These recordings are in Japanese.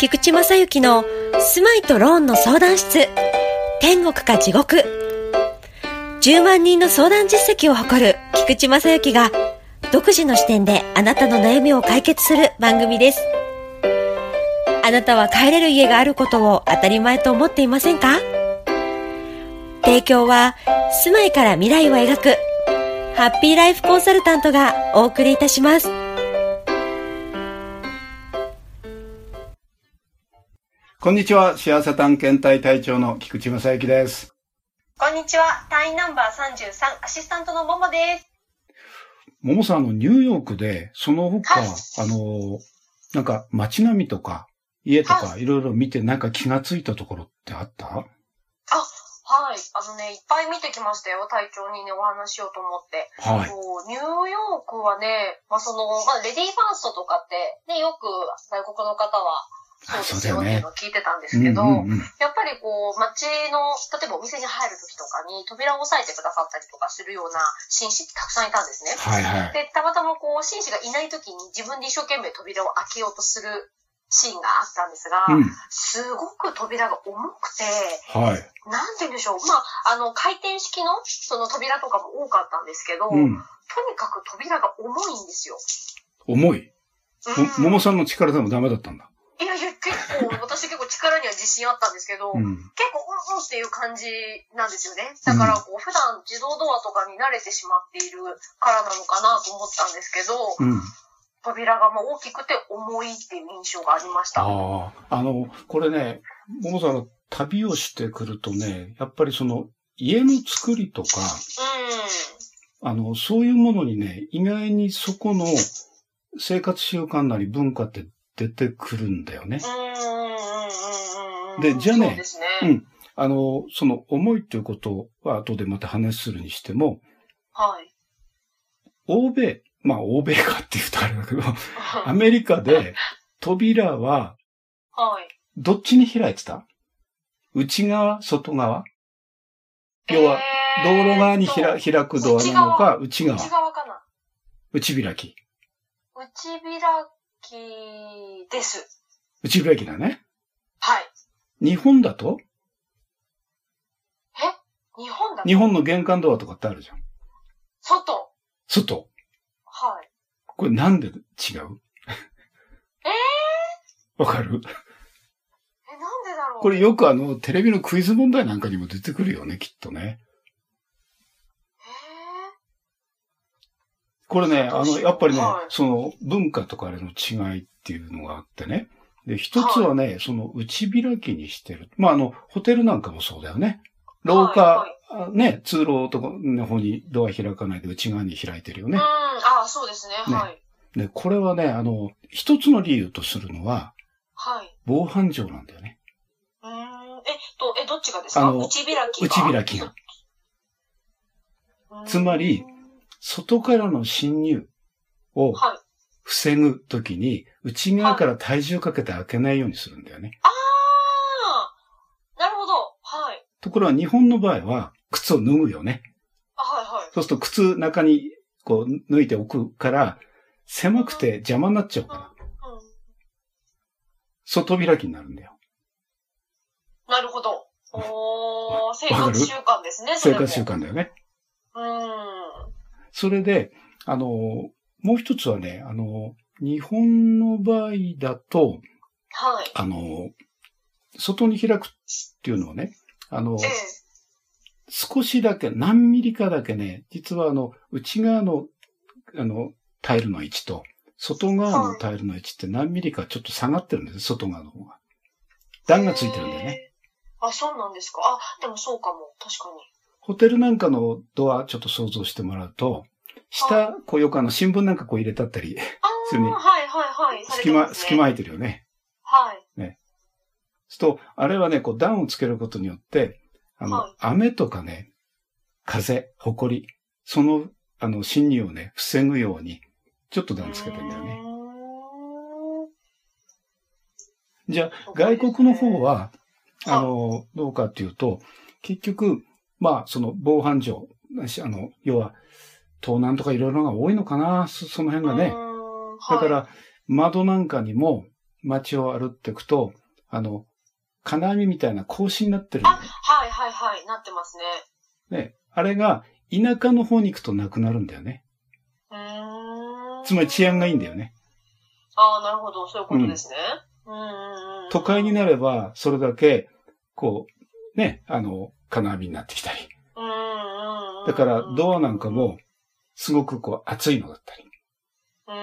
菊池正幸の住まいとローンの相談室。天国か地獄。10万人の相談実績を誇る菊池正幸が独自の視点であなたの悩みを解決する番組です。あなたは帰れる家があることを当たり前と思っていませんか？提供は住まいから未来を描くハッピーライフコンサルタントがお送りいたします。こんにちは。幸せ探検隊隊長の菊池正幸です。こんにちは。隊員ナンバー33、アシスタントのももです。ももさん、あの、ニューヨークで、その他、はいあの、なんか街並みとか、家とか、はいろいろ見てなんか気がついたところってあった？あ、はい。あのね、いっぱい見てきましたよ。隊長にね、お話しようと思って。はい。ニューヨークはね、まあ、その、まあ、レディーファーストとかって、ね、よく外国の方は、あそうですよっていうのを聞いてたんですうんけど、うんうん。やっぱりこう、街の、例えばお店に入る時とかに扉を押さえてくださったりとかするような紳士ってたくさんいたんですね。はいはい。で、たまたまこう、紳士がいない時に自分で一生懸命扉を開けようとするシーンがあったんですが、うん。すごく扉が重くて、はい。なんて言うんでしょう。まあ、あの、回転式のその扉とかも多かったんですけど、とうん。にかく扉が重いんですよ。重い。うん、ももさんの力でもダメだったんだ。いやいや、結構、私結構力には自信あったんですけど、うん。結構、うんうんっていう感じなんですよね。だから、こう、普段自動ドアとかに慣れてしまっているからなのかなと思ったんですけど、うん。扉がまあ大きくて重いっていう印象がありました。ああ。あの、これね、ももさんが旅をしてくるとね、やっぱりその、家の作りとか、うん。あの、そういうものにね、意外にそこの生活習慣なり文化って出てくるんだよね。でじゃあねね。うんあの、その思いということは後でまた話するにしても、はい。欧米、まあ欧米かって言うとあれだけど、アメリカで扉ははい。どっちに開いてた？内側外側？要は、えー道路側に開と開くドアなのか、内側？内側かな内開き。内開きです。内開きだね。はい。日本だと？日本だと？日本の玄関ドアとかってあるじゃん。外。外。はい。これなんで違う？えわかる？え、なんでだろうこれよくあの、テレビのクイズ問題なんかにも出てくるよね、きっとね。これね、あの、やっぱりねはい、その文化とかあれの違いっていうのがあってね。で、一つはね、その内開きにしてる。まあ、あの、ホテルなんかもそうだよね。廊下、はいあね、通路とかの方にドア開かないで内側に開いてるよー、ねうん。。あそうですね。ねはい。で、これはね、あの、一つの理由とするのは、はい。防犯上なんだよね。うーん。えっと、え、どっちがですか？あの内開きが？内開きが。つまり、外からの侵入をはい。防ぐときに、内側から体重かけて開けないようにするんだよね。あーなるほど。はい。ところが日本の場合は、靴を脱ぐよね。あはいはい。そうすると靴中にこう脱いでおくから、狭くて邪魔になっちゃうから、うん。外開きになるんだよ。なるほど。おー、生活習慣ですね、生活習。慣だよね。うーん。それで、あの、もう一つはね、あの、日本の場合だと、はい。あの、外に開くっていうのはね、あの、ええ。少しだけ、何ミリかだけね、実はあの、内側の、あの、タイルの位置と、外側のタイルの位置って何ミリかちょっと下がってるんです、外側の方が。段がついてるんだよね。あ、そうなんですか。あ、でもそうかも。確かに。ホテルなんかのドアちょっと想像してもらうと、下、こうよくあの新聞なんかこう入れたったり、あそれにー、はいはいはい。隙間、ね隙間空いてるよね。はい。そうすると、あれはね、こう段をつけることによって、あの、はい雨とかね、風、埃、その、あの、侵入をね、防ぐように、ちょっと段つけてんだよね。じゃあ、外国の方は、はいあの、どうかっていうと、結局、まあ、その防犯上、あの、要は、盗難とかいろいろが多いのかな、そその辺がね。だか、ら、窓なんかにも、街を歩っていくと、あの、金網みたいな格子になってるあ。はいはいはい、なってますね。ね。あれが、田舎の方に行くとなくなるんだよね。うーん。つまり治安がいいんだよね。ああ、なるほど、そういうことですね。うんうんうんうん。都会になれば、それだけ、こう、ね、あの、金網になってきたり。だから、ドアなんかも、すごくこう、熱いのだったり。うーん。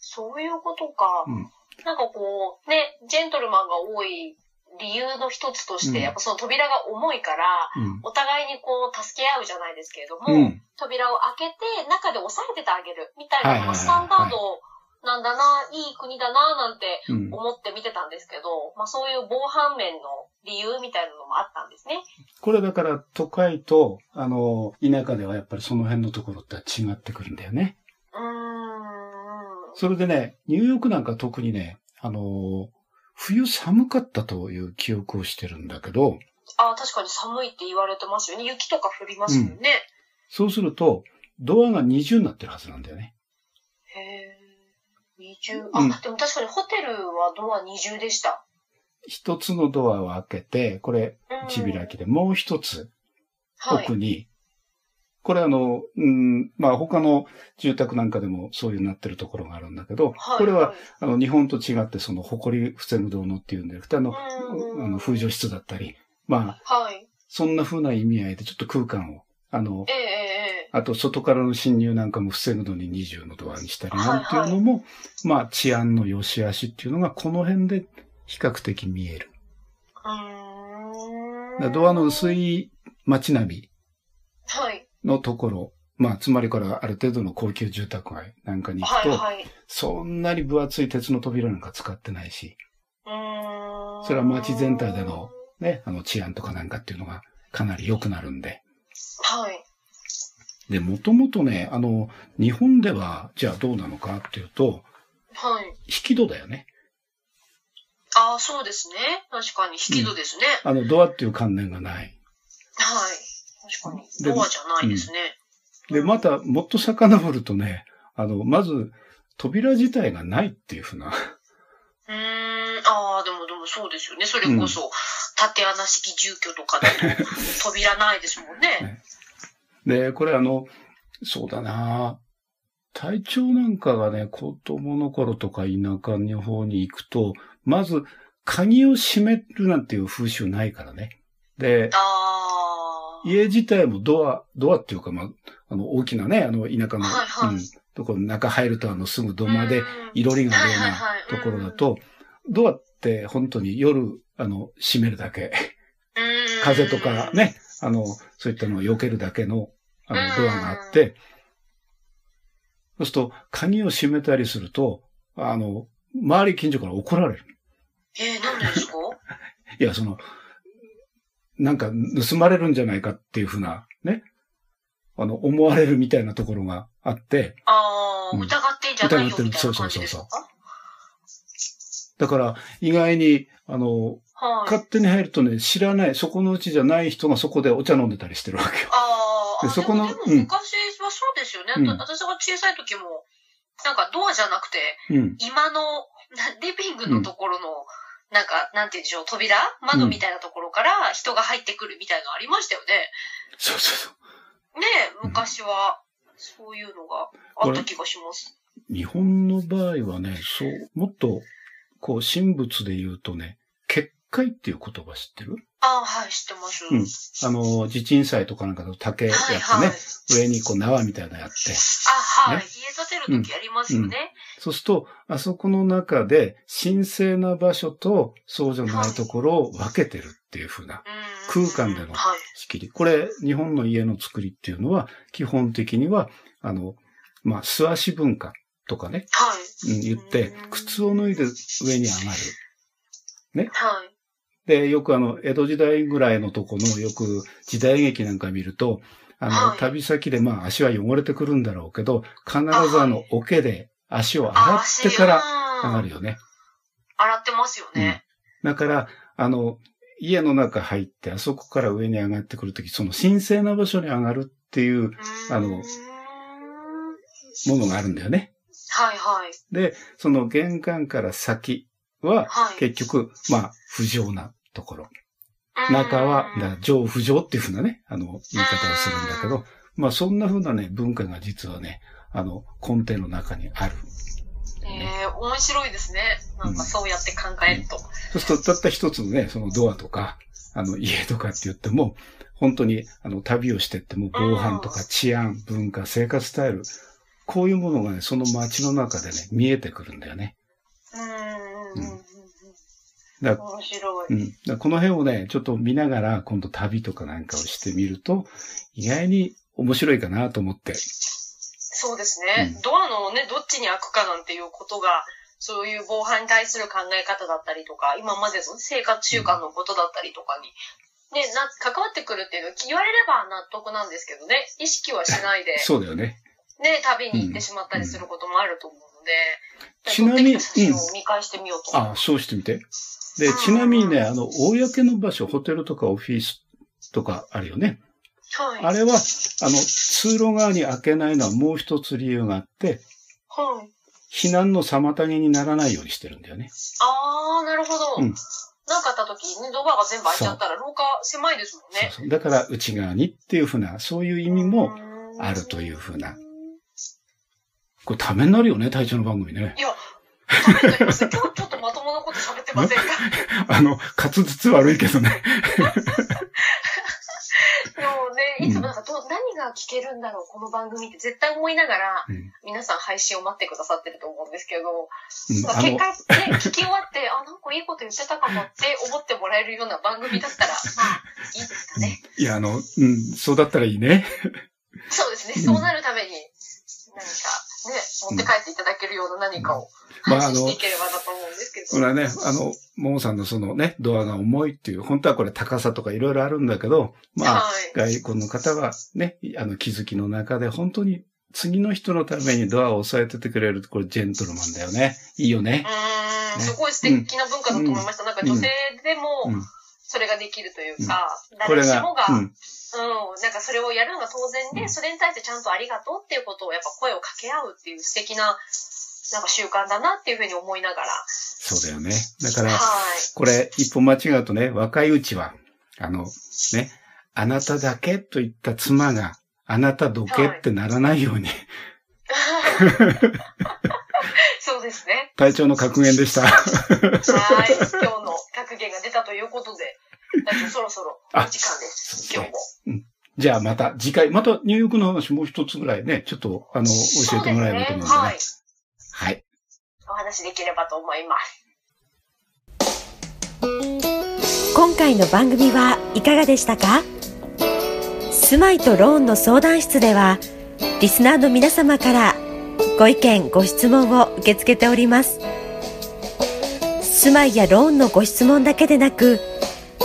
そういうことか。うんなんかこう、ね、ジェントルマンが多い理由の一つとして、うんやっぱその扉が重いから、うん。お互いにこう、助け合うじゃないですけれども、うん。扉を開けて、中で押さえててあげる、みたいなスタンダードなんだな、いい国だな、なんてうん。思って見てたんですけど、まあそういう防犯面の理由みたいなのもあったんですね。これだから、都会と、あの、田舎ではやっぱりその辺のところって違ってくるんだよね。うーん。それでね、ニューヨークなんか特にね、あの、冬寒かったという記憶をしてるんだけど、あ確かに寒いって言われてますよね。雪とか降りますよね。そうすると、ドアが二重になってるはずなんだよね。へえ。二重？あ、うんでも確かにホテルはドア二重でした。一つのドアを開けて、これ、うん内開きで、もう一つはい。奥に、これあの、うん、まあ他の住宅なんかでもそういうなってるところがあるんだけど、はい。これは、あの日本と違ってその埃防ぐ道のっていうんで、あの、うんあの風除室だったり、まあ、はい。そんな風な意味合いでちょっと空間を、あのえ、ええええあと外からの侵入なんかも防ぐのに20のドアにしたりなんていうのも、まあ治安の良し悪しっていうのがこの辺で比較的見える。ドアの薄い街並みはい。のところ、まあつまりこれはある程度の高級住宅街なんかに行くと、はいはい。そんなに分厚い鉄の扉なんか使ってないし。それは街全体でのね、あの治安とかなんかっていうのがかなり良くなるんで。はい。で、もともとね、あの、日本では、じゃあどうなのかっていうと、はい。引き戸だよね。ああ、そうですね。確かに、引き戸ですね。あの、ドアっていう観念がない。はい。確かに。でドアじゃないですね。で、また、もっと遡るとね、あの、まず、扉自体がないっていうふうな。うーん。ああ、でもでもそうですよね。それこそ、縦穴式住居とかだと、扉ないですもんね。で、これあの、そうだな体調なんかがね、子供の頃とか田舎の方に行くと、まず、鍵を閉めるなんていう風習ないからね。で。家自体もドア、ドアっていうか、まあ、あの、大きなね、あの、田舎の、はいはいうん、ところ、中入るとあの、すぐ土間で、いろりがあるようないところだと、ドアって本当に夜、あの、閉めるだけ。うん風とか。ね、あの、そういったのを避けるだけの、あの、ドアがあって、そうすると、鍵を閉めたりすると、あの、周り近所から怒られる。えー、なんでですか？いや、その、なんか盗まれるんじゃないかっていうふうな、ね、あの、思われるみたいなところがあって、ああ、うん。疑ってんじゃないよ疑ってるみたいな感じですか？そうだから、意外に、あの、はい。勝手に入るとね、知らない、そこのうちじゃない人がそこでお茶飲んでたりしてるわけよ。あー。あ、でそこのでも昔はそうですよね。うん私が小さい時も、なんかドアじゃなくて、うん。今の、なリビングのところの、なんか、なんて言うんでしょう、扉窓みたいなところから人が入ってくるみたいなのありましたよね。そうそうそう。ねえ、昔は、そういうのがあった気がします。日本の場合はね、そう、もっと、こう、神仏で言うとね、結界っていう言葉知ってる？ああ、はい、知ってます。うんあの、地鎮祭とかなんかだと竹やってね、はいはい。上にこう縄みたいなのやって、あ、はい。ね家建てるときありますよね。そうすると、あそこの中で神聖な場所とそうじゃないところを分けてるっていう風なうん空間でのはい。仕切り。これ、日本の家の作りっていうのは、基本的には、あの、まあ、素足文化とかね、はい。うん、言ってうん、靴を脱いで上に上がる。はい。で、よくあの、江戸時代ぐらいのとこの、よく時代劇なんか見ると、あの、はい旅先でまあ足は汚れてくるんだろうけど、必ずあの、桶で足を洗ってから上がるよ。よね。洗ってますよね。だから、あの、家の中入って、あそこから上に上がってくるとき、その神聖な場所に上がるっていううんあのものがあるんだよね。はいはい。で、その玄関から先は、はい。結局、まあ、不浄なところ。うん中は、上不浄っていうふうなね、あの、言い方をするんだけど、まあ、そんなふうなね、文化が実はね、あの、根底の中にある。えー、面白いですね。なんかそうやって考えると。そうすると、たった一つのね、そのドアとか、あの、家とかって言っても、本当に、あの、旅をしてっても、防犯とか治安、文化、生活スタイル、こういうものがね、その街の中でね、見えてくるんだよね。うんうんうんうんうん。だか面白い。うん。だこの辺をね、ちょっと見ながら、今度旅とかなんかをしてみると、意外に面白いかなと思って。そうですね、うんドアのね、どっちに開くかなんていうことが、そういう防犯に対する考え方だったりとか、今までの生活習慣のことだったりとかに、ね、な、関わってくるっていうの言われれば納得なんですけどね、意識はしないで、そうだよね。ね、旅に行ってしまったりすることもあると思うので、ちなみに撮ってきた写真を見返してみようと。あそうしてみて。で、ちなみにね、あの、公の場所、ホテルとかオフィスとかあるよね。はい。あれは、あの、通路側に開けないのはもう一つ理由があって、はい。避難の妨げにならないようにしてるんだよね。あー、なるほど。うんなんかあった時にドアが全部開いちゃったら廊下狭いですもんね。そうそう。だから内側にっていうふうな、そういう意味もあるというふうな。これためになるよね、隊長の番組ね。いや。今日ちょっとまともなこと喋ってませんか？あの、滑舌悪いけどね。で もね、いつもなんかど、何が聞けるんだろう、この番組って絶対思いながら、うん皆さん配信を待ってくださってると思うんですけど、うん結果、ね、聞き終わって、あ、なんかいいこと言ってたかもって思ってもらえるような番組だったら、まあ、いいですかね。いや、あの、うん、そうだったらいいね。そうですね。うんそうなるために、何かね、持って帰っていただけるような何かをまあ配信していければなと思うんですけど。これはね、あの、ももさんのそのね、ドアが重いっていう、本当はこれ高さとかいろいろあるんだけど、まあ、はい。外国の方はね、あの気づきの中で本当に次の人のためにドアを押さえててくれるこれジェントルマンだよね。いいよねう。ーん、ねすごい素敵な文化だと思いました。なんか女性でもうん。それができるというか、これが誰しもが、、ううん、ん。なんかそれをやるのが当然で、うんそれに対してちゃんとありがとうっていうことをやっぱ声を掛け合うっていう素敵な、なんか習慣だなっていうふうに思いながら。そうだよね。だから、はい。これ一歩間違うとね、若いうちは、あの、ね、あなただけと言った妻が、あなたどけってならないように、そうですね。隊長の格言でした。はい。今日の格言が出たということで、そろそろお時間です。あ今日も。じゃあまた次回、またニューヨークの話もう一つぐらいね、ちょっと、あの、教えてもらえればと思うんでね。はい。はい。お話できればと思います。今回の番組はいかがでしたか？住まいとローンの相談室ではリスナーの皆様からご意見ご質問を受け付けております住まいやローンのご質問だけでなく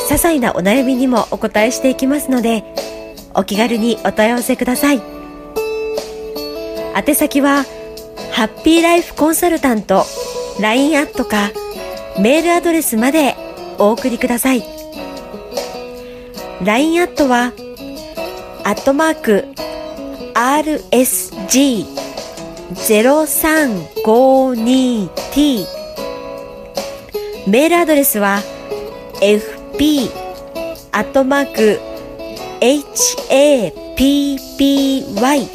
些細なお悩みにもお答えしていきますのでお気軽にお問い合わせください宛先はハッピーライフコンサルタント LINE アットかメールアドレスまでお送りください。LINE アットは、アットマーク、rsg0352t。メールアドレスは、p、アットマーク、happy, life,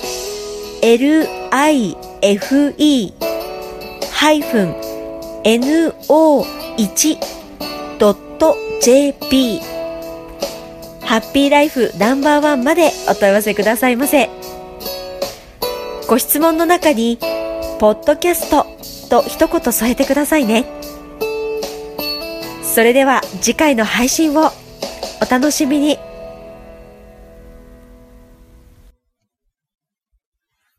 ハイフン no1.jp ハッピーライフナンバーワンまでお問い合わせくださいませ。ご質問の中に、ポッドキャストと一言添えてくださいね。それでは次回の配信をお楽しみに。